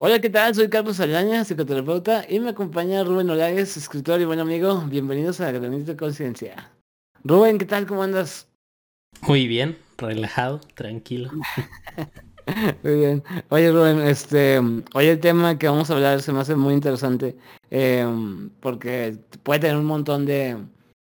Hola, ¿qué tal? Soy Carlos Alaña, psicoterapeuta, y me acompaña Rubén Olagues, escritor y buen amigo. Bienvenidos a Granito de Conciencia. Rubén, ¿qué tal? ¿Cómo andas? Muy bien, relajado, tranquilo. muy bien. Oye, Rubén, este, hoy el tema que vamos a hablar se me hace muy interesante, em, porque puede tener un montón de,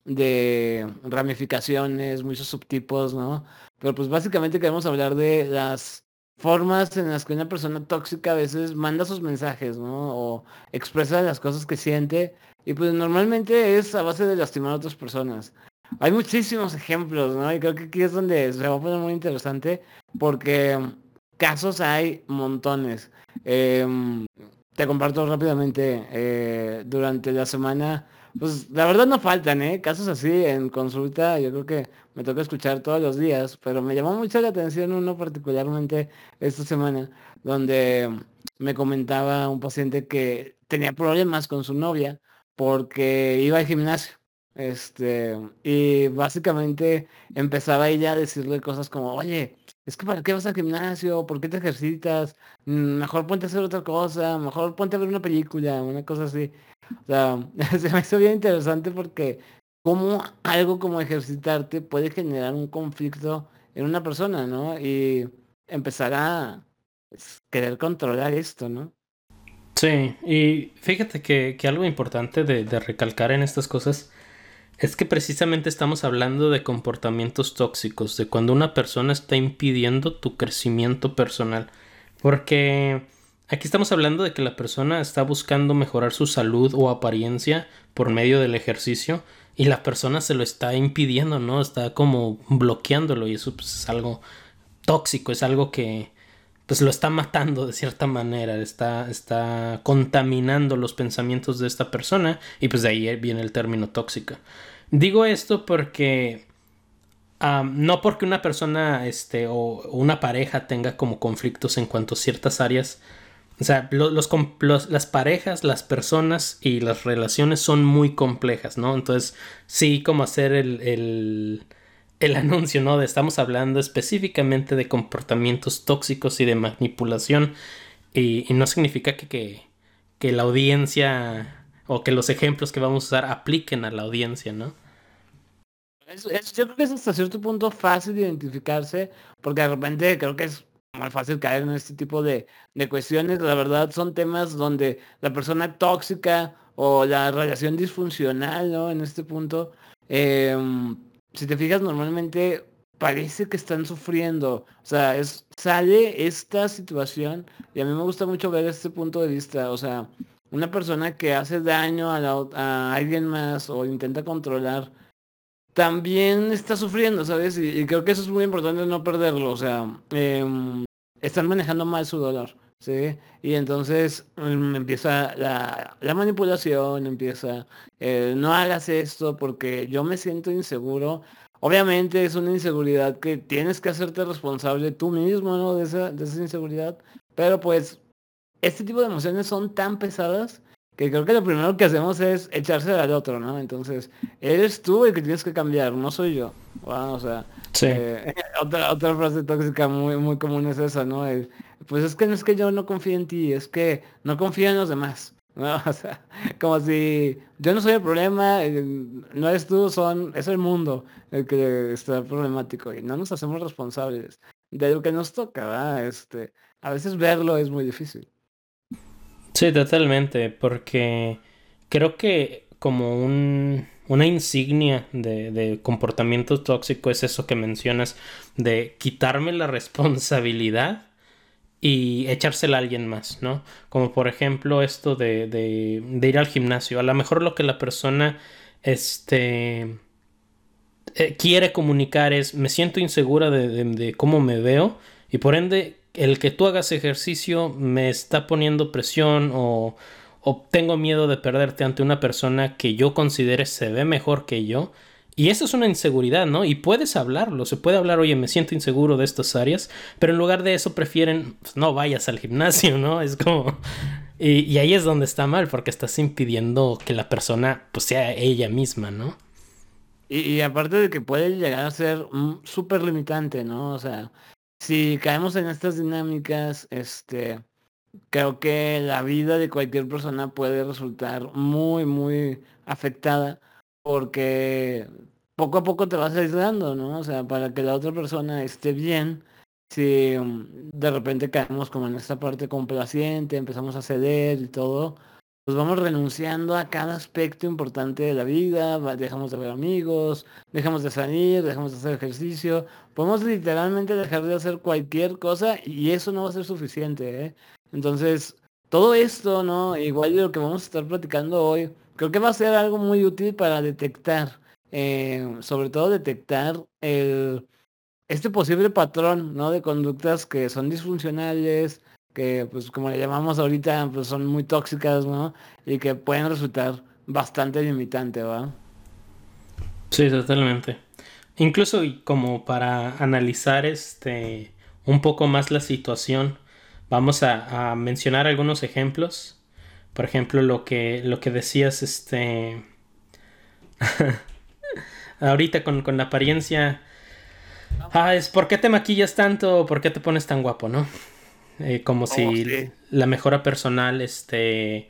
de ramificaciones, muchos subtipos, ¿no? Pero pues básicamente queremos hablar de las formas en las que una persona tóxica a veces manda sus mensajes, ¿no? O expresa las cosas que siente. Y pues normalmente es a base de lastimar a otras personas. Hay muchísimos ejemplos, ¿no? Y creo que aquí es donde se va a poner muy interesante porque casos hay montones. Em, te comparto rápidamente. Eh, durante la semana pues la verdad no faltan, ¿eh? Casos así en consulta, yo creo que me toca escuchar todos los días, pero me llamó mucho la atención uno particularmente esta semana, donde me comentaba un paciente que tenía problemas con su novia porque iba al gimnasio. Este, y básicamente empezaba ella a decirle cosas como, oye, es que para qué vas al gimnasio, por qué te ejercitas, mm, mejor ponte a hacer otra cosa, mejor ponte a ver una película, una cosa así. O sea, se me hizo bien interesante porque cómo algo como ejercitarte puede generar un conflicto en una persona, ¿no? Y empezar a pues, querer controlar esto, ¿no? Sí, y fíjate que, algo importante de, de, recalcar en estas cosas es que precisamente estamos hablando de comportamientos tóxicos, de cuando una persona está impidiendo tu crecimiento personal. Porque Aquí estamos hablando de que la persona está buscando mejorar su salud o apariencia por medio del ejercicio y la persona se lo está impidiendo, ¿no? Está como bloqueándolo y eso pues, es algo tóxico, es algo que pues lo está matando de cierta manera, está, está contaminando los pensamientos de esta persona y pues de ahí viene el término tóxica. Digo esto porque no porque una persona este, o una pareja tenga como conflictos en cuanto a ciertas áreas o sea, los, las parejas, las personas y las relaciones son muy complejas, ¿no? Entonces, sí, como hacer el, el, anuncio, ¿no? De estamos hablando específicamente de comportamientos tóxicos y de manipulación. Y, no significa que, que, la audiencia o que los ejemplos que vamos a usar apliquen a la audiencia, ¿no? yo creo que es hasta cierto punto fácil de identificarse, porque de repente creo que es muy fácil caer en este tipo de, cuestiones. La verdad son temas donde la persona tóxica o la relación disfuncional, ¿no? En este punto, em, si te fijas, normalmente parece que están sufriendo. O sea, es, sale esta situación y a mí me gusta mucho ver este punto de vista. O sea, una persona que hace daño a, a alguien más o intenta controlar también está sufriendo, ¿sabes? Y, creo que eso es muy importante no perderlo. O sea, em, están manejando mal su dolor, ¿sí? Y entonces em, empieza la, manipulación, empieza, eh, no hagas esto porque yo me siento inseguro. Obviamente es una inseguridad que tienes que hacerte responsable tú mismo, ¿no? De esa, de esa inseguridad. Pero pues, este tipo de emociones son tan pesadas que creo que lo primero que hacemos es echarse al otro, ¿no? Entonces, eres tú el que tienes que cambiar, no soy yo. o sea, eh, otra, otra frase tóxica muy, muy común es esa, ¿no? pues es que no es que yo no confíe en ti, es que no confío en los demás. ¿no? O sea, como si yo no soy el problema, eh, no eres tú, son, es el mundo el que está problemático y no nos hacemos responsables de lo que nos toca, ¿verdad? Este, a veces verlo es muy difícil. Sí, totalmente, porque creo que como un, una insignia de, de comportamiento tóxico es eso que mencionas, de quitarme la responsabilidad y echársela a alguien más, ¿no? Como por ejemplo esto de, de, de ir al gimnasio. A lo mejor lo que la persona este, eh, quiere comunicar es me siento insegura de, de cómo me veo y por ende el que tú hagas ejercicio me está poniendo presión o, o tengo miedo de perderte ante una persona que yo considere se ve mejor que yo. Y eso es una inseguridad, ¿no? Y puedes hablarlo, se puede hablar, oye, me siento inseguro de estas áreas, pero en lugar de eso prefieren, pues, no vayas al gimnasio, ¿no? Es como... Y, y, ahí es donde está mal, porque estás impidiendo que la persona, pues, sea ella misma, ¿no? Y, y aparte de que puede llegar a ser súper limitante, ¿no? O sea, si caemos en estas dinámicas, este, creo que la vida de cualquier persona puede resultar muy, muy afectada porque poco a poco te vas aislando, ¿no? O sea, para que la otra persona esté bien, si mm, de repente caemos como en esta parte complaciente, empezamos a ceder y todo, pues vamos renunciando a cada aspecto importante de la vida, dejamos de ver amigos, dejamos de salir, dejamos de hacer ejercicio, podemos literalmente dejar de hacer cualquier cosa y eso no va a ser suficiente, ¿eh? Entonces, todo esto, ¿no? Igual de lo que vamos a estar platicando hoy, creo que va a ser algo muy útil para detectar, eh, sobre todo detectar el, este posible patrón, ¿no? De conductas que son disfuncionales, que pues como le llamamos ahorita, pues son muy tóxicas, ¿no? Y que pueden resultar bastante limitantes, ¿va? Sí, totalmente. Incluso como para analizar este un poco más la situación, vamos a, mencionar algunos ejemplos. Por ejemplo, lo que, lo que decías, este. ahorita con, con la apariencia. Ah, es ¿por qué te maquillas tanto? ¿Por qué te pones tan guapo, no? Eh, como si oh, la mejora personal este,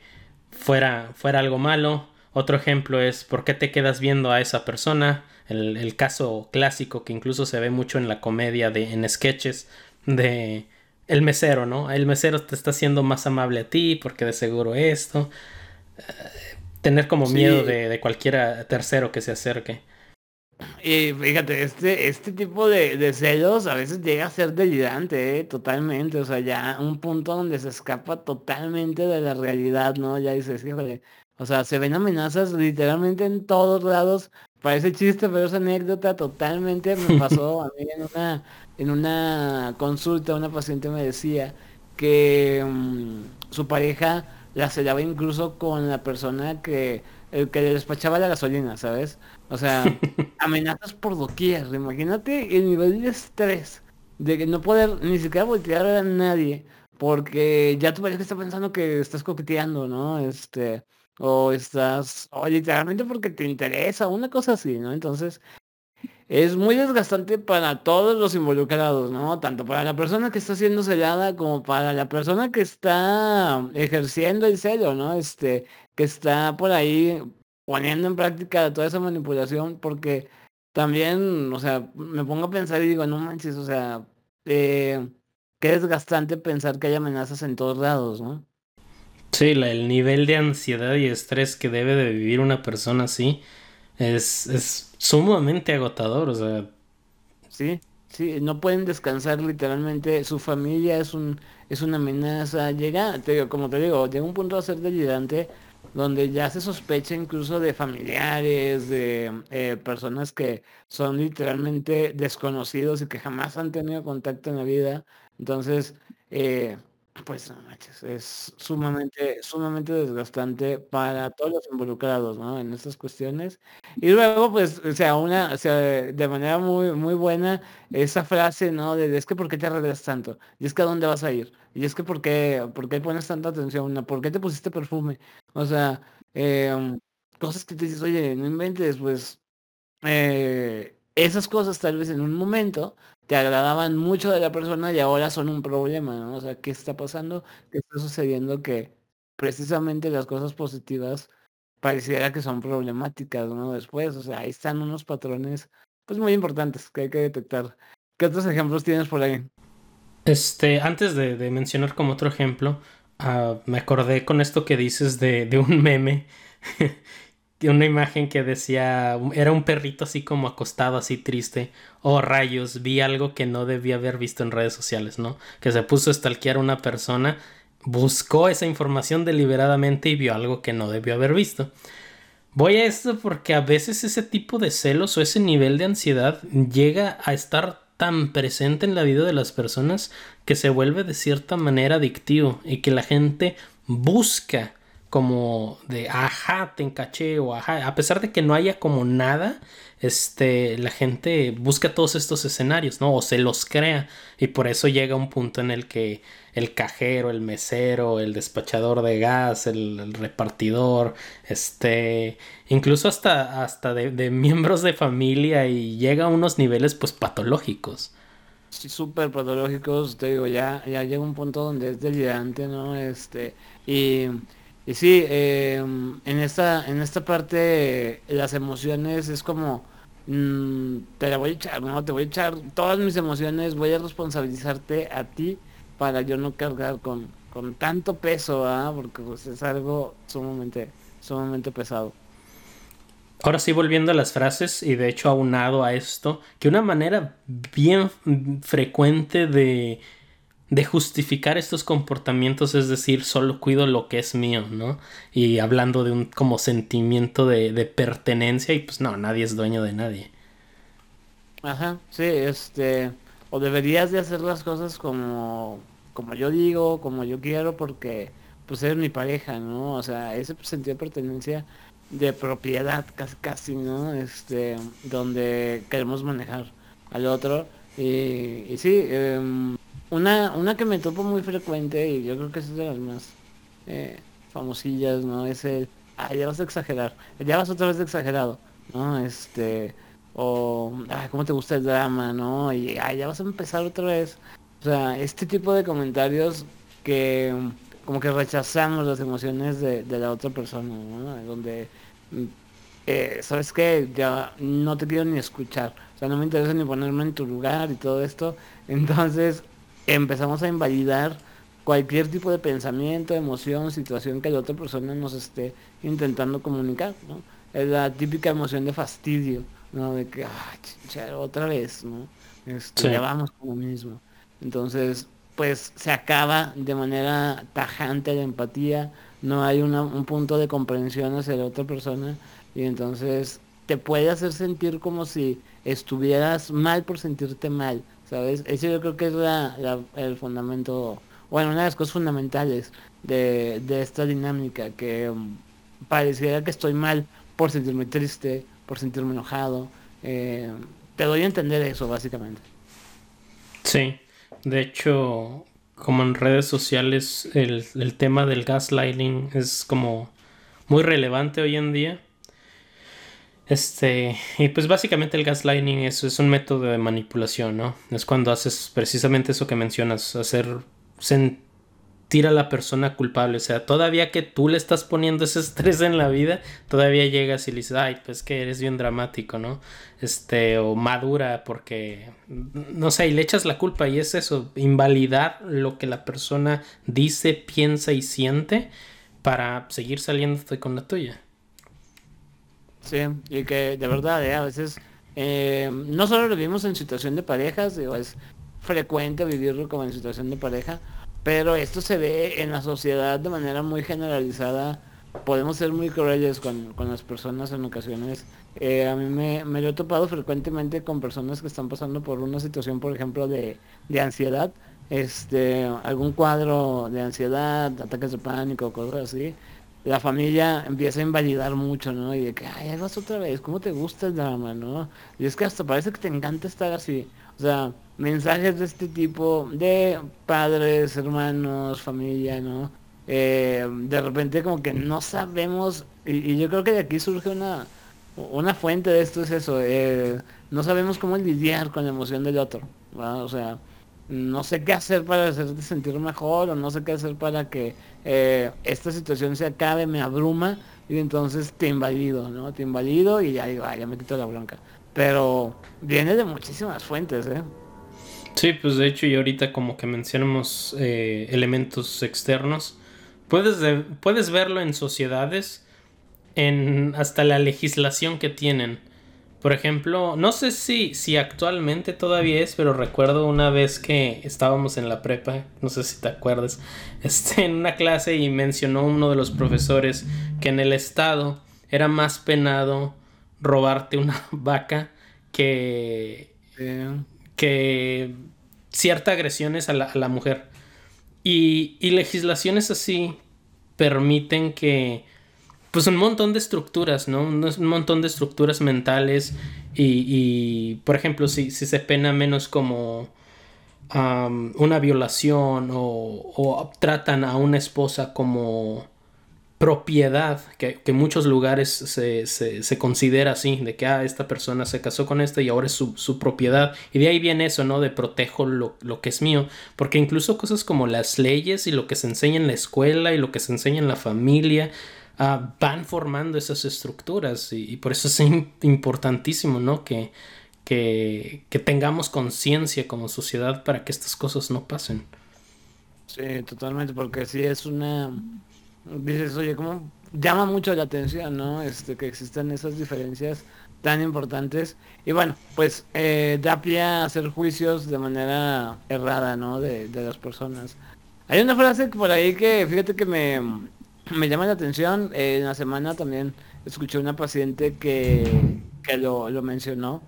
fuera, fuera algo malo. Otro ejemplo es por qué te quedas viendo a esa persona. El, caso clásico que incluso se ve mucho en la comedia de en sketches de el mesero, ¿no? El mesero te está haciendo más amable a ti porque de seguro esto. Eh, tener como miedo de, de cualquier tercero que se acerque. Y fíjate, este, este tipo de, celos a veces llega a ser delirante, ¿eh? totalmente. O sea, ya un punto donde se escapa totalmente de la realidad, ¿no? Ya dices, híjole. O sea, se ven amenazas literalmente en todos lados. Parece chiste, pero esa anécdota totalmente me pasó a mí en una, en una consulta. Una paciente me decía que mm, su pareja la celaba incluso con la persona que, el que le despachaba la gasolina, ¿sabes? O sea, amenazas por doquier. Imagínate el nivel de estrés de no poder ni siquiera voltear a nadie porque ya tu pareja está pensando que estás coqueteando, ¿no? Este, o estás, o literalmente porque te interesa, una cosa así, ¿no? Entonces, es muy desgastante para todos los involucrados, ¿no? Tanto para la persona que está siendo sellada como para la persona que está ejerciendo el celo, ¿no? Este, que está por ahí poniendo en práctica toda esa manipulación porque también, o sea, me pongo a pensar y digo, no manches, o sea, eh, qué desgastante pensar que hay amenazas en todos lados, ¿no? Sí, el nivel de ansiedad y estrés que debe de vivir una persona así es, es sumamente agotador, o sea. Sí, sí, no pueden descansar literalmente, su familia es un es una amenaza, llega, te como te digo, llega un punto a ser delirante donde ya se sospecha incluso de familiares, de eh, personas que son literalmente desconocidos y que jamás han tenido contacto en la vida. Entonces, eh, pues no manches, es sumamente, sumamente desgastante para todos los involucrados, ¿no? En estas cuestiones. Y luego, pues, o sea, una, o sea, de manera muy, muy buena, esa frase, ¿no? De es que ¿por qué te arreglas tanto? Y es que a dónde vas a ir? Y es que ¿por qué, por qué pones tanta atención? ¿Por qué te pusiste perfume? O sea, em, cosas que te dices, oye, no inventes, pues, eh, esas cosas tal vez en un momento te agradaban mucho de la persona y ahora son un problema, ¿no? O sea, ¿qué está pasando? ¿Qué está sucediendo? Que precisamente las cosas positivas pareciera que son problemáticas, ¿no? Después, o sea, ahí están unos patrones, pues muy importantes que hay que detectar. ¿Qué otros ejemplos tienes por ahí? Este, antes de, mencionar como otro ejemplo, ah, me acordé con esto que dices de, de un meme una imagen que decía, era un perrito así como acostado, así triste. Oh rayos, vi algo que no debía haber visto en redes sociales, ¿no? Que se puso a stalkear a una persona, buscó esa información deliberadamente y vio algo que no debió haber visto. Voy a esto porque a veces ese tipo de celos o ese nivel de ansiedad llega a estar tan presente en la vida de las personas que se vuelve de cierta manera adictivo y que la gente busca como de ajá, te encaché o ajá, a pesar de que no haya como nada, este, la gente busca todos estos escenarios, ¿no? O se los crea y por eso llega un punto en el que el cajero, el mesero, el despachador de gas, el, repartidor, este, incluso hasta, hasta de, miembros de familia y llega a unos niveles pues patológicos. súper patológicos, te digo, ya, ya llega un punto donde es delirante, ¿no? Este, y, y sí, em, en esta, en esta parte las emociones es como mm, te la voy a echar, no, te voy a echar todas mis emociones, voy a responsabilizarte a ti para yo no cargar con, con tanto peso, ¿ah? porque pues, es algo sumamente, sumamente pesado. Ahora sí, volviendo a las frases, y de hecho aunado a esto, que una manera bien frecuente de, de justificar estos comportamientos es decir, solo cuido lo que es mío, ¿no? Y hablando de un como sentimiento de, de pertenencia, y pues no, nadie es dueño de nadie. Ajá, sí, este, o deberías de hacer las cosas como, como yo digo, como yo quiero, porque pues eres mi pareja, ¿no? O sea, ese sentido de pertenencia de propiedad casi casi, ¿no? Este, donde queremos manejar al otro. Y, y sí, em, una, una que me topo muy frecuente y yo creo que es de las más eh, famosillas, ¿no? Es el, ah, ya vas a exagerar, ya vas otra vez exagerado, ¿no? Este, o, ah, ¿cómo te gusta el drama, no? Y, ah, ya vas a empezar otra vez. O sea, este tipo de comentarios que como que rechazamos las emociones de, de la otra persona, ¿no? Donde eh, ¿sabes qué? Ya no te quiero ni escuchar. O sea, no me interesa ni ponerme en tu lugar y todo esto. Entonces empezamos a invalidar cualquier tipo de pensamiento, emoción, situación que la otra persona nos esté intentando comunicar, ¿no? Es la típica emoción de fastidio, ¿no? De que, ay, otra vez, ¿no? Este, Ya vamos con lo mismo. Entonces, pues se acaba de manera tajante la empatía, no hay un punto de comprensión hacia la otra persona y entonces te puede hacer sentir como si estuvieras mal por sentirte mal, Ese yo creo que es la, el fundamento, bueno, una de las cosas fundamentales de, esta dinámica, que um, pareciera que estoy mal por sentirme triste, por sentirme enojado. Eh, te doy a entender eso, básicamente. Sí, de hecho, como en redes sociales el, el, tema del gaslighting es como muy relevante hoy en día. Este, y pues básicamente el gaslighting es, es un método de manipulación, ¿no? Es cuando haces precisamente eso que mencionas, hacer tira a la persona culpable. O sea, todavía que tú le estás poniendo ese estrés en la vida, todavía llegas y le dices, ay, pues que eres bien dramático, ¿no? Este, o madura porque, no sé, y le echas la culpa y es eso, invalidar lo que la persona dice, piensa y siente para seguir saliendo con la tuya. Sí, y que de verdad, ¿eh? a veces, eh, no solo lo vivimos en situación de parejas, es frecuente vivirlo como en situación de pareja, pero esto se ve en la sociedad de manera muy generalizada. Podemos ser muy crueles con, las personas en ocasiones. Eh, a mí me, me, lo he topado frecuentemente con personas que están pasando por una situación, por ejemplo, de, de ansiedad. Este, algún cuadro de ansiedad, ataques de pánico, cosas así. La familia empieza a invalidar mucho, ¿no? Y de que, ay, vas otra vez, ¿cómo te gusta el drama, no? Y es que hasta parece que te encanta estar así. O sea, mensajes de este tipo de padres, hermanos, familia, ¿no? Eh, de repente como que no sabemos, y, yo creo que de aquí surge una, una fuente de esto es eso, eh, no sabemos cómo lidiar con la emoción del otro, O sea, no sé qué hacer para hacerte sentir mejor, o no sé qué hacer para que eh, esta situación se acabe, me abruma, y entonces te invalido, ¿no? Te invalido y ya digo, ya me quito la bronca. Pero viene de muchísimas fuentes, ¿eh? Sí, pues de hecho y ahorita como que mencionamos eh, elementos externos, puedes, puedes verlo en sociedades, en hasta la legislación que tienen. Por ejemplo, no sé si, si actualmente todavía es, pero recuerdo una vez que estábamos en la prepa, no sé si te acuerdas, este, en una clase y mencionó uno de los profesores que en el estado era más penado robarte una vaca que, que cierta agresiones a la, a la mujer. Y, y, legislaciones así permiten que, pues un montón de estructuras, ¿no? Un, montón de estructuras mentales y, y por ejemplo, si, se pena menos como una violación o, o, tratan a una esposa como propiedad, que, en muchos lugares se, considera así, de que ah, esta persona se casó con esta y ahora es su, propiedad. Y de ahí viene eso, ¿no? De protejo lo, que es mío. Porque incluso cosas como las leyes y lo que se enseña en la escuela y lo que se enseña en la familia, ah, van formando esas estructuras. Y, por eso es importantísimo, ¿no? Que, que, que tengamos conciencia como sociedad para que estas cosas no pasen. Sí, totalmente, porque sí es una dices, oye, como llama mucho la atención, ¿no? Este, que existan esas diferencias tan importantes. Y bueno, pues eh, da pie a hacer juicios de manera errada, ¿no? De, las personas. Hay una frase por ahí que, fíjate que me, me llama la atención. en la semana también escuché una paciente que, que lo, lo mencionó.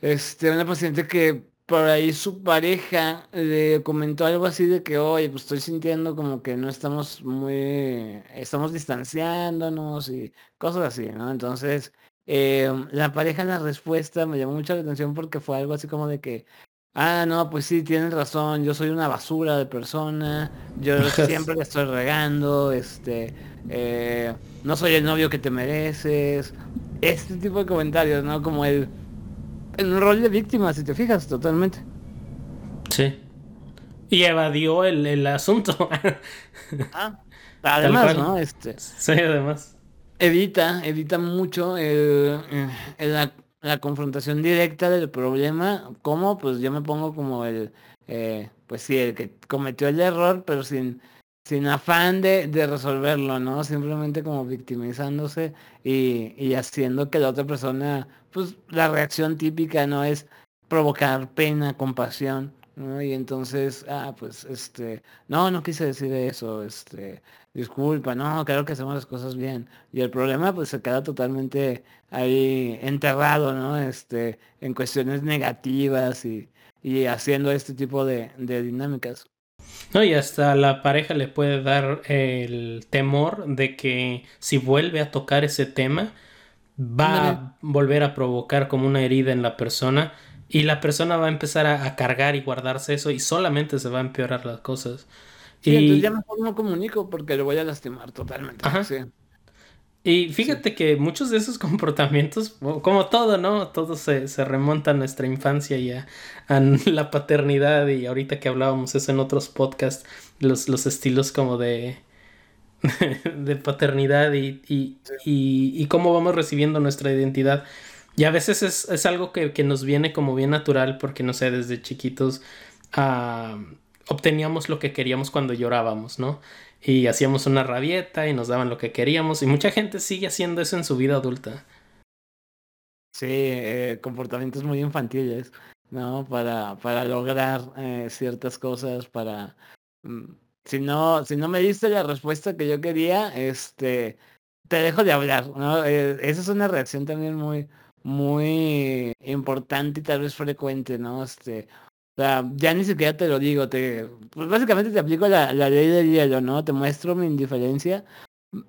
Este, una paciente que por ahí su pareja le comentó algo así de que, oye, pues estoy sintiendo como que no estamos muy, estamos distanciándonos y cosas así, ¿no? Entonces, eh, la pareja, la respuesta me llamó mucho la atención porque fue algo así como de que, ah, no, pues sí, tienes razón, yo soy una basura de persona, yo siempre le estoy regando, este, eh, no soy el novio que te mereces, este tipo de comentarios, ¿no? Como el en un rol de víctima, si te fijas, totalmente. Sí. Y evadió el, asunto. ah, además, ¿no? Este, sí, además. Evita, evita mucho la, la, confrontación directa del problema. ¿Cómo? Pues yo me pongo como el, eh, pues sí, el que cometió el error, pero sin sin afán de, de, resolverlo, ¿no? Simplemente como victimizándose y, y, haciendo que la otra persona, pues la reacción típica, ¿no? Es provocar pena, compasión, ¿no? Y entonces, ah, pues, este, no, no quise decir eso, este, disculpa, no, creo que hacemos las cosas bien. Y el problema, pues, se queda totalmente ahí enterrado, ¿no? Este, en cuestiones negativas y, y haciendo este tipo de, de dinámicas. No, y hasta la pareja le puede dar el temor de que si vuelve a tocar ese tema, va a volver a provocar como una herida en la persona y la persona va a empezar a, cargar y guardarse eso y solamente se va a empeorar las cosas. y entonces ya mejor no comunico porque le voy a lastimar totalmente. Y fíjate que muchos de esos comportamientos, como todo, ¿no? Todo se, se remonta a nuestra infancia y a, la paternidad y ahorita que hablábamos eso en otros podcasts, los, los estilos como de, de paternidad y, y, y, cómo vamos recibiendo nuestra identidad. Y a veces es, es algo que, que, nos viene como bien natural porque, no sé, desde chiquitos uh, obteníamos lo que queríamos cuando llorábamos, ¿no? y hacíamos una rabieta y nos daban lo que queríamos y mucha gente sigue haciendo eso en su vida adulta. Sí, eh, comportamientos muy infantiles, ¿no? Para, para lograr eh, ciertas cosas, para... Mm, si no, si no me diste la respuesta que yo quería, este, te dejo de hablar. Eh, esa es una reacción también muy, muy importante y tal vez frecuente, ¿no? Este, o sea, ya ni siquiera te lo digo, te, pues básicamente te aplico la, la ley del hielo, ¿no? Te muestro mi indiferencia.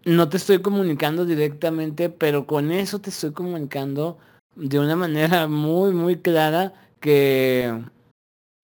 No te estoy comunicando directamente, pero con eso te estoy comunicando de una manera muy, muy clara que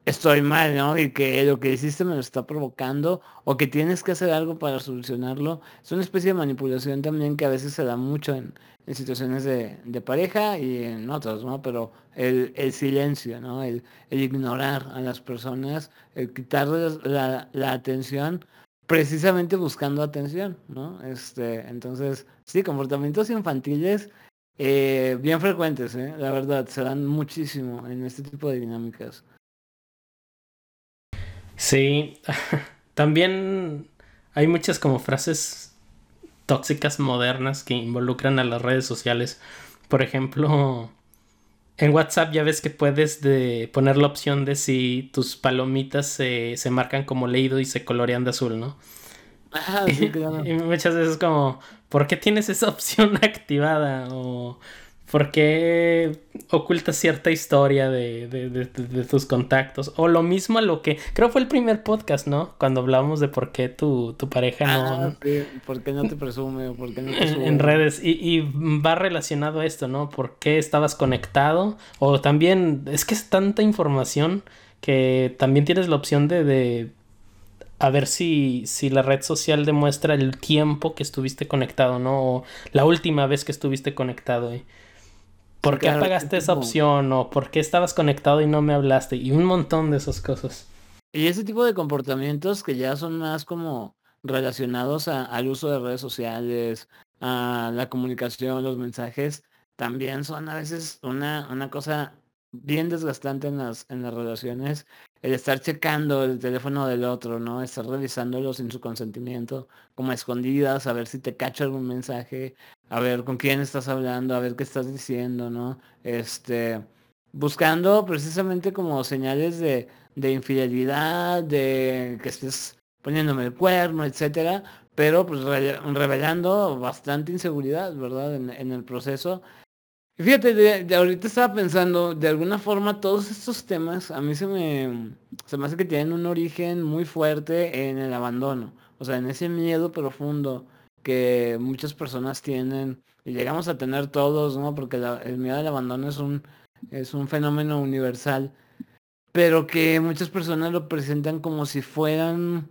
estoy mal, ¿no? Y que lo que hiciste me lo está provocando o que tienes que hacer algo para solucionarlo. Es una especie de manipulación también que a veces se da mucho en, en situaciones de, de, pareja y en otras, ¿no? Pero el, el silencio, ¿no? El, el, ignorar a las personas, el quitarles la, atención precisamente buscando atención, ¿no? Este, entonces, sí, comportamientos infantiles eh, bien frecuentes, ¿eh? La verdad, se dan muchísimo en este tipo de dinámicas. Sí, también hay muchas como frases tóxicas modernas que involucran a las redes sociales. Por ejemplo, en WhatsApp ya ves que puedes de poner la opción de si tus palomitas se, se marcan como leído y se colorean de azul, ¿no? Ah, sí, claro. y muchas veces como, ¿por qué tienes esa opción activada? O ¿Por qué ocultas cierta historia de, de, de, tus contactos? O lo mismo a lo que... Creo fue el primer podcast, ¿no? Cuando hablábamos de por qué tu, tu pareja no... Ah, ¿Por qué no te presume? ¿Por qué no te sube? En redes. Y, y, va relacionado a esto, ¿no? ¿Por qué estabas conectado? O también... Es que es tanta información que también tienes la opción de, de a ver si, si la red social demuestra el tiempo que estuviste conectado, ¿no? O la última vez que estuviste conectado. ¿eh? ¿Por qué apagaste esa opción? ¿O por qué estabas conectado y no me hablaste? Y un montón de esas cosas. Y ese tipo de comportamientos que ya son más como relacionados al uso de redes sociales, a la comunicación, los mensajes, también son a veces una, una cosa bien desgastante en las, en las relaciones el estar checando el teléfono del otro, ¿no? Estar revisándolo sin su consentimiento, como escondidas, a ver si te cacho algún mensaje, a ver con quién estás hablando, a ver qué estás diciendo, ¿no? Este, buscando precisamente como señales de, de infidelidad, de que estés poniéndome el cuerno, etcétera, pero pues revelando bastante inseguridad, ¿verdad? En, el proceso Fíjate, de, ahorita estaba pensando, de alguna forma todos estos temas a mí se me, se me hace que tienen un origen muy fuerte en el abandono, o sea, en ese miedo profundo que muchas personas tienen y llegamos a tener todos, ¿no? Porque el miedo al abandono es un, es un fenómeno universal, pero que muchas personas lo presentan como si fueran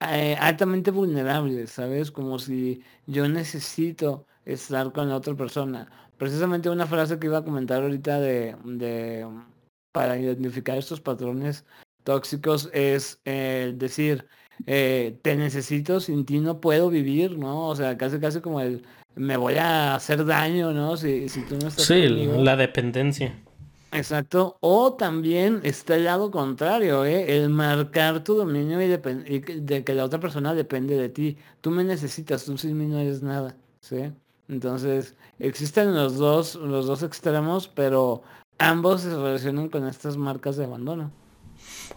eh, altamente vulnerables, ¿sabes? Como si yo necesito estar con la otra persona precisamente una frase que iba a comentar ahorita de, de para identificar estos patrones tóxicos es eh, decir, eh, te necesito, sin ti no puedo vivir, ¿no? O sea, casi casi como el me voy a hacer daño, ¿no? Si, si tú no estás Sí, la dependencia. Exacto. O también está el lado contrario, ¿eh? el marcar tu dominio y, y, de que la otra persona depende de ti. Tú me necesitas, tú sin mí no eres nada. ¿sí? Entonces, existen los dos, los dos extremos, pero ambos se relacionan con estas marcas de abandono.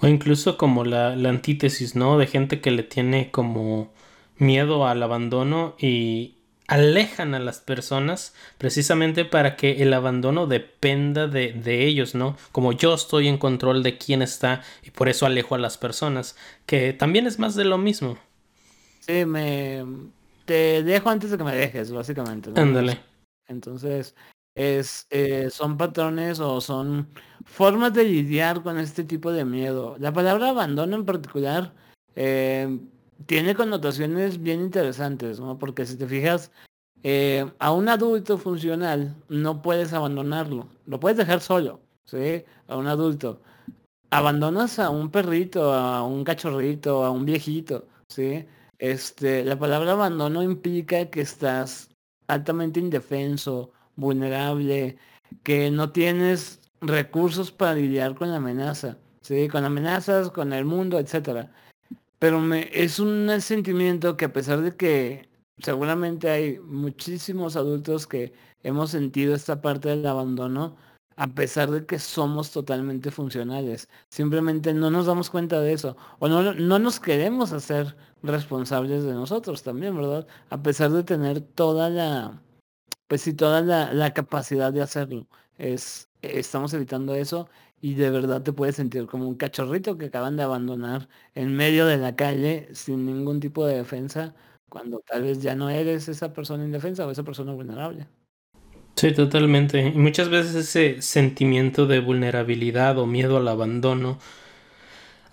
O incluso como la, la antítesis, ¿no? De gente que le tiene como miedo al abandono y alejan a las personas precisamente para que el abandono dependa de, de, ellos, ¿no? Como yo estoy en control de quién está y por eso alejo a las personas, que también es más de lo mismo. Sí, me, te dejo antes de que me dejes, básicamente. Ándale. Entonces, es, eh, son patrones o son formas de lidiar con este tipo de miedo. La palabra abandono en particular eh, tiene connotaciones bien interesantes, ¿no? Porque si te fijas, eh, a un adulto funcional no puedes abandonarlo, lo puedes dejar solo, ¿sí? A un adulto. Abandonas a un perrito, a un cachorrito, a un viejito, ¿sí? Este, la palabra abandono implica que estás altamente indefenso, vulnerable, que no tienes recursos para lidiar con la amenaza, ¿sí? con amenazas, con el mundo, etcétera. Pero me, es un sentimiento que a pesar de que seguramente hay muchísimos adultos que hemos sentido esta parte del abandono, a pesar de que somos totalmente funcionales. Simplemente no nos damos cuenta de eso. O no, no nos queremos hacer responsables de nosotros también, ¿verdad? A pesar de tener toda la, pues sí, toda la, la capacidad de hacerlo. Es, estamos evitando eso y de verdad te puedes sentir como un cachorrito que acaban de abandonar en medio de la calle sin ningún tipo de defensa, cuando tal vez ya no eres esa persona indefensa o esa persona vulnerable. Sí, totalmente. Y muchas veces ese sentimiento de vulnerabilidad o miedo al abandono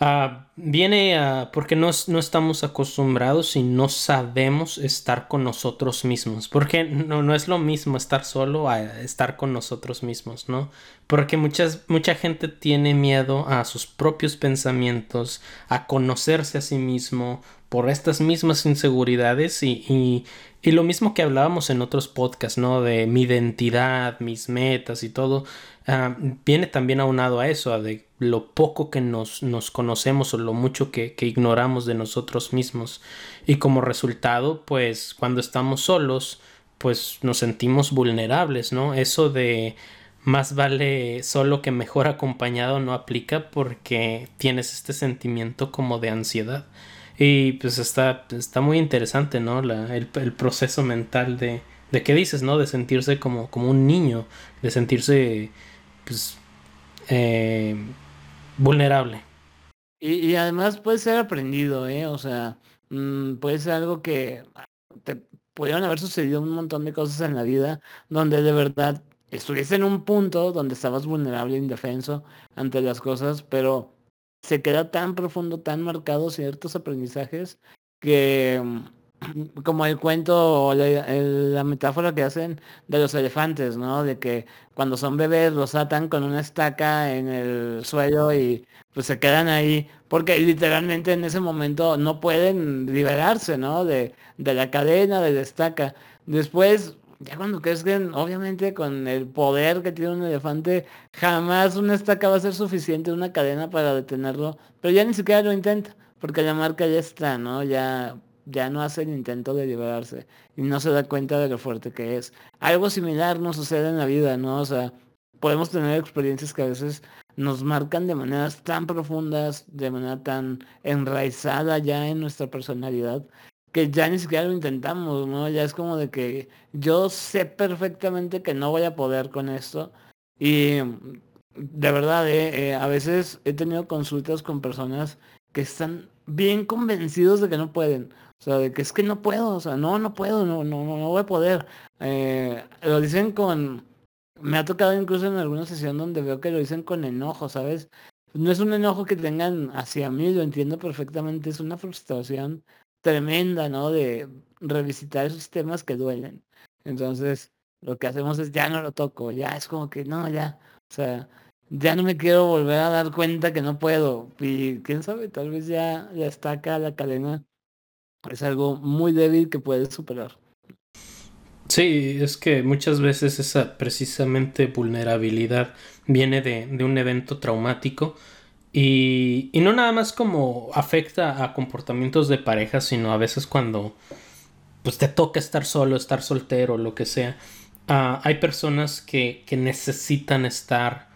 uh, viene porque no, no, estamos acostumbrados y no sabemos estar con nosotros mismos. Porque no, no es lo mismo estar solo a estar con nosotros mismos, ¿no? Porque muchas, mucha gente tiene miedo a sus propios pensamientos, a conocerse a sí mismo por estas mismas inseguridades y, y lo mismo que hablábamos en otros podcasts, ¿no? De mi identidad, mis metas y todo, uh, viene también aunado a eso, a de lo poco que nos, nos conocemos o lo mucho que, que, ignoramos de nosotros mismos. Y como resultado, pues cuando estamos solos, pues nos sentimos vulnerables, ¿no? Eso de más vale solo que mejor acompañado no aplica porque tienes este sentimiento como de ansiedad. Y pues está, está muy interesante, ¿no? La, el, proceso mental de, de qué dices, ¿no? De sentirse como, como un niño, de sentirse, pues, eh, vulnerable. Y, y, además puede ser aprendido, ¿eh? O sea, mmm, puede ser algo que te pudieron haber sucedido un montón de cosas en la vida donde de verdad estuviste en un punto donde estabas vulnerable indefenso ante las cosas, pero se queda tan profundo, tan marcado ciertos aprendizajes que como el cuento o la, metáfora que hacen de los elefantes, ¿no? De que cuando son bebés los atan con una estaca en el suelo y pues se quedan ahí porque literalmente en ese momento no pueden liberarse, ¿no? De, de la cadena, de la estaca. Después, ya cuando crecen, obviamente con el poder que tiene un elefante, jamás una estaca va a ser suficiente, una cadena para detenerlo, pero ya ni siquiera lo intenta, porque la marca ya está, ¿no? Ya ya no hace el intento de liberarse y no se da cuenta de lo fuerte que es. Algo similar nos sucede en la vida, ¿no? O sea, podemos tener experiencias que a veces nos marcan de maneras tan profundas, de manera tan enraizada ya en nuestra personalidad, que ya ni siquiera lo intentamos, ¿no? Ya es como de que yo sé perfectamente que no voy a poder con esto. Y de verdad, eh, eh, a veces he tenido consultas con personas que están bien convencidos de que no pueden. O sea, de que es que no puedo, o sea, no, no puedo, no, no, no voy a poder. Eh, lo dicen con, me ha tocado incluso en alguna sesión donde veo que lo dicen con enojo, ¿sabes? No es un enojo que tengan hacia mí, lo entiendo perfectamente, es una frustración tremenda, ¿no? De revisitar esos temas que duelen. Entonces, lo que hacemos es ya no lo toco, ya es como que no, ya, o sea, ya no me quiero volver a dar cuenta que no puedo. Y quién sabe, tal vez ya, está acá la cadena es algo muy débil que puedes superar. Sí, es que muchas veces esa precisamente vulnerabilidad viene de, un evento traumático y, no nada más como afecta a comportamientos de pareja, sino a veces cuando pues te toca estar solo, estar soltero, lo que sea. Ah, hay personas que, que necesitan estar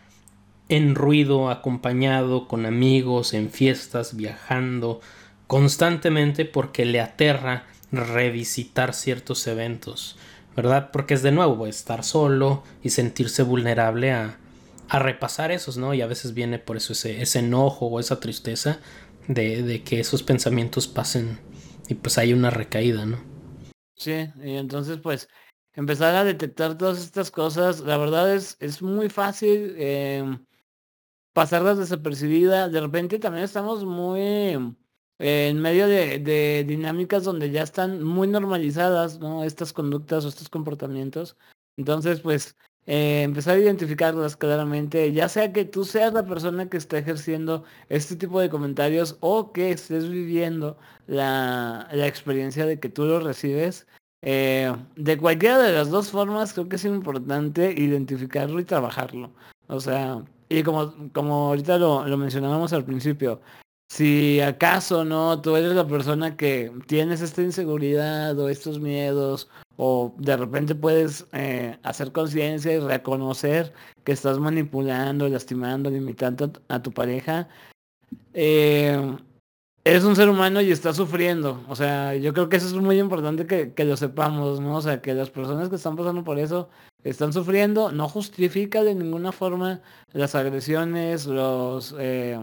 en ruido, acompañado, con amigos, en fiestas, viajando, constantemente porque le aterra revisitar ciertos eventos, ¿verdad? Porque es de nuevo estar solo y sentirse vulnerable a, a repasar esos, ¿no? Y a veces viene por eso ese, ese enojo o esa tristeza de, de, que esos pensamientos pasen y pues hay una recaída, ¿no? Sí, y entonces pues empezar a detectar todas estas cosas, la verdad es, es muy fácil eh, pasarlas desapercibidas, de repente también estamos muy en medio de, dinámicas donde ya están muy normalizadas, ¿no? Estas conductas o estos comportamientos. Entonces, pues, eh, empezar a identificarlas claramente, ya sea que tú seas la persona que está ejerciendo este tipo de comentarios o que estés viviendo la, experiencia de que tú lo recibes. Eh, de cualquiera de las dos formas, creo que es importante identificarlo y trabajarlo. O sea, y como, como ahorita lo, lo mencionábamos al principio, si acaso no tú eres la persona que tienes esta inseguridad o estos miedos o de repente puedes eh, hacer conciencia y reconocer que estás manipulando, lastimando, limitando a tu pareja, eh, eres un ser humano y estás sufriendo. O sea, yo creo que eso es muy importante que, que, lo sepamos, ¿no? O sea, que las personas que están pasando por eso están sufriendo, no justifica de ninguna forma las agresiones, los... Eh,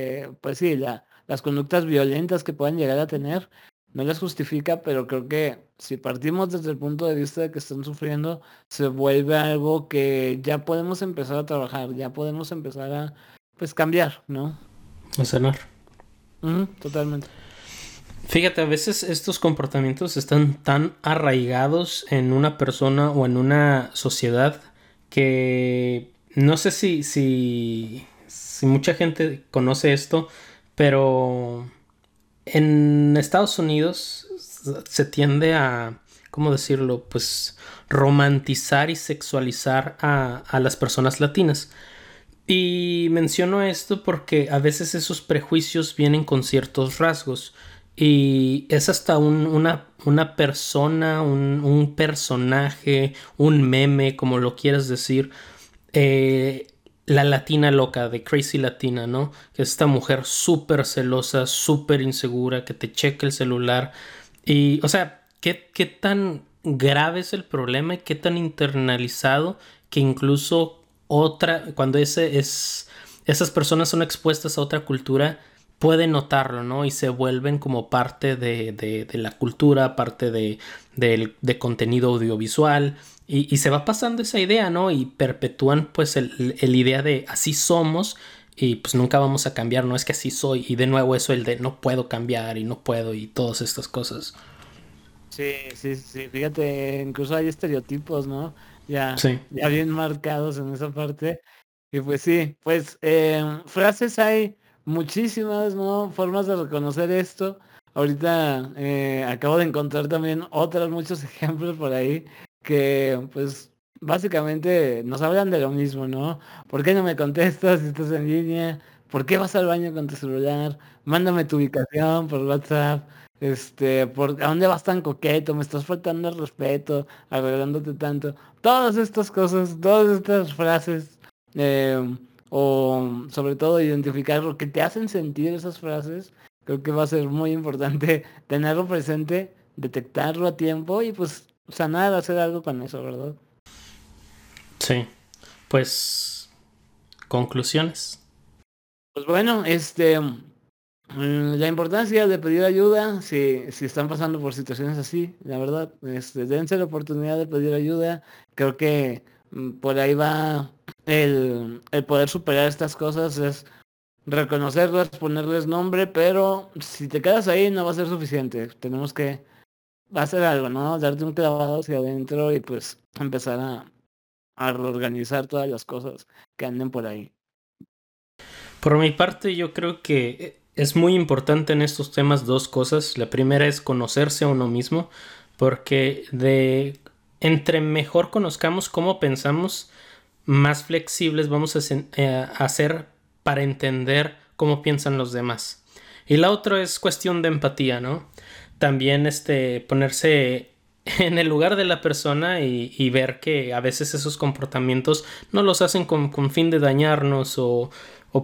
eh, pues sí, las conductas violentas que puedan llegar a tener, no las justifica, pero creo que si partimos desde el punto de vista de que están sufriendo, se vuelve algo que ya podemos empezar a trabajar, ya podemos empezar a, pues, cambiar, ¿no? A sanar. totalmente. Fíjate, a veces estos comportamientos están tan arraigados en una persona o en una sociedad que no sé si, si si mucha gente conoce esto, pero en Estados Unidos se tiende a, ¿cómo decirlo? Pues romantizar y sexualizar a, las personas latinas. Y menciono esto porque a veces esos prejuicios vienen con ciertos rasgos. Y es hasta una, una, persona, un, un, personaje, un meme, como lo quieras decir, eh, la latina loca, de Crazy Latina, ¿no? Que es esta mujer súper celosa, súper insegura, que te checa el celular. Y, o sea, ¿qué, ¿qué, tan grave es el problema y qué tan internalizado que incluso otra, cuando ese es, esas personas son expuestas a otra cultura, pueden notarlo, ¿no? Y se vuelven como parte de, de, de la cultura, parte de, de contenido audiovisual y, se va pasando esa idea, ¿no? Y perpetúan pues el, idea de así somos y pues nunca vamos a cambiar, no es que así soy y de nuevo eso el de no puedo cambiar y no puedo y todas estas cosas. Sí, sí, sí, fíjate, incluso hay estereotipos, ¿no? Ya, ya bien marcados en esa parte. Y pues sí, pues eh, frases hay muchísimas, ¿no? Formas de reconocer esto. Ahorita eh, acabo de encontrar también otros muchos ejemplos por ahí que pues básicamente nos hablan de lo mismo, ¿no? ¿Por qué no me contestas si estás en línea? ¿Por qué vas al baño con tu celular? Mándame tu ubicación por WhatsApp. Este, ¿por a dónde vas tan coqueto? Me estás faltando el respeto, arreglándote tanto. Todas estas cosas, todas estas frases, em, o sobre todo identificar lo que te hacen sentir esas frases, creo que va a ser muy importante tenerlo presente, detectarlo a tiempo y pues sanar, hacer algo con eso, ¿verdad? Sí. Pues, conclusiones. Pues bueno, este, mm, la importancia de pedir ayuda, si, si están pasando por situaciones así, la verdad, este, dense la oportunidad de pedir ayuda. Creo que mm, por ahí va el, el poder superar estas cosas, es reconocerlas, ponerles nombre, pero si te quedas ahí no va a ser suficiente. Tenemos que hacer algo, ¿no? Darte un clavado hacia adentro y pues empezar a, a reorganizar todas las cosas que anden por ahí. Por mi parte, yo creo que es muy importante en estos temas dos cosas. La primera es conocerse a uno mismo, porque de entre mejor conozcamos cómo pensamos, más flexibles vamos a, eh, para entender cómo piensan los demás. Y la otra es cuestión de empatía, ¿no? También este ponerse en el lugar de la persona y, ver que a veces esos comportamientos no los hacen con, fin de dañarnos o,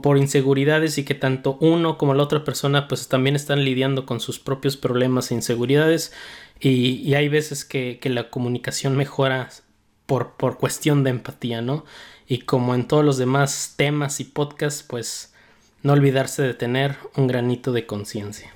por inseguridades y que tanto uno como la otra persona pues también están lidiando con sus propios problemas e inseguridades y, hay veces que, la comunicación mejora por, por cuestión de empatía, ¿no? Y como en todos los demás temas y podcasts pues no olvidarse de tener un granito de conciencia.